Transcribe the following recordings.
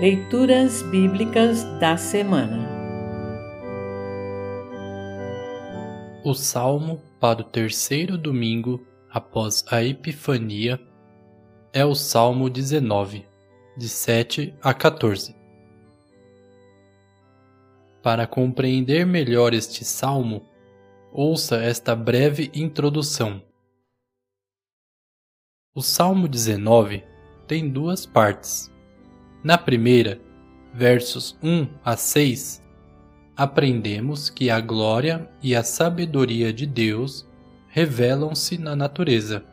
Leituras Bíblicas da Semana O salmo para o terceiro domingo após a Epifania é o Salmo 19, de 7 a 14. Para compreender melhor este salmo, ouça esta breve introdução. O Salmo 19 tem duas partes. Na primeira, versos 1 a 6, aprendemos que a glória e a sabedoria de Deus revelam-se na natureza,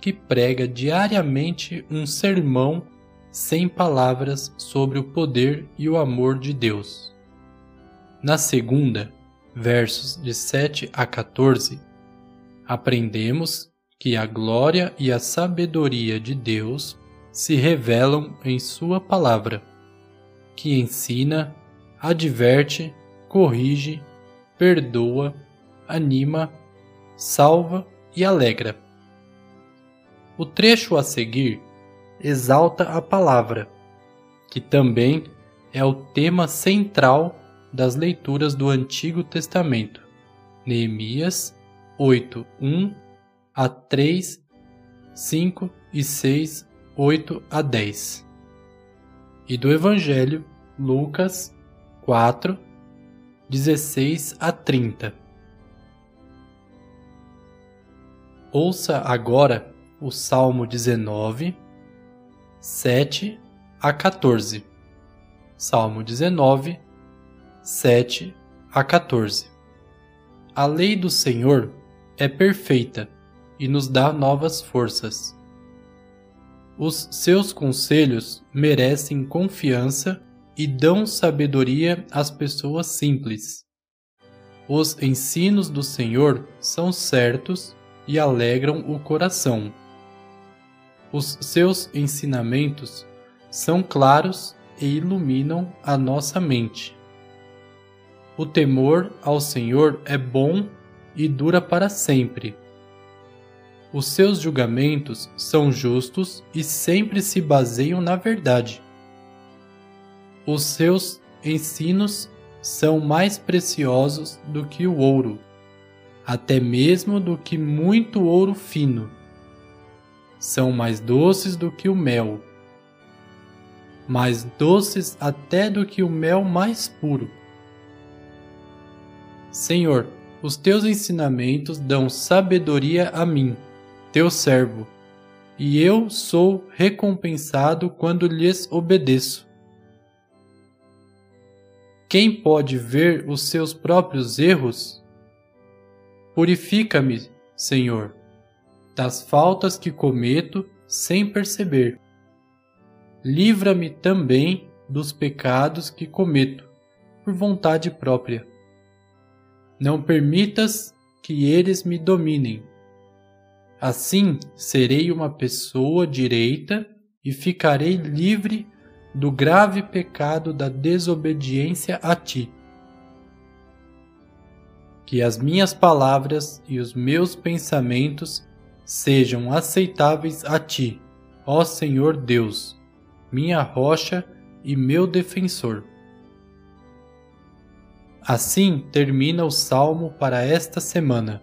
que prega diariamente um sermão sem palavras sobre o poder e o amor de Deus. Na segunda, versos de 7 a 14, aprendemos que a glória e a sabedoria de Deus se revelam em Sua palavra, que ensina, adverte, corrige, perdoa, anima, salva e alegra. O trecho a seguir exalta a palavra, que também é o tema central das leituras do Antigo Testamento. Neemias 8, 1 a 3, 5 e 6 8 a 10. E do Evangelho, Lucas 4, 16 a 30. Ouça agora o Salmo 19, 7 a 14. Salmo 19, 7 a 14. A lei do Senhor é perfeita e nos dá novas forças. Os seus conselhos merecem confiança e dão sabedoria às pessoas simples. Os ensinos do Senhor são certos e alegram o coração. Os seus ensinamentos são claros e iluminam a nossa mente. O temor ao Senhor é bom e dura para sempre. Os seus julgamentos são justos e sempre se baseiam na verdade. Os seus ensinos são mais preciosos do que o ouro, até mesmo do que muito ouro fino. São mais doces do que o mel, mais doces até do que o mel mais puro. Senhor, os teus ensinamentos dão sabedoria a mim teu servo, e eu sou recompensado quando lhes obedeço. Quem pode ver os seus próprios erros? Purifica-me, Senhor, das faltas que cometo sem perceber. Livra-me também dos pecados que cometo por vontade própria. Não permitas que eles me dominem Assim serei uma pessoa direita e ficarei livre do grave pecado da desobediência a ti. Que as minhas palavras e os meus pensamentos sejam aceitáveis a ti, ó Senhor Deus, minha rocha e meu defensor. Assim termina o salmo para esta semana.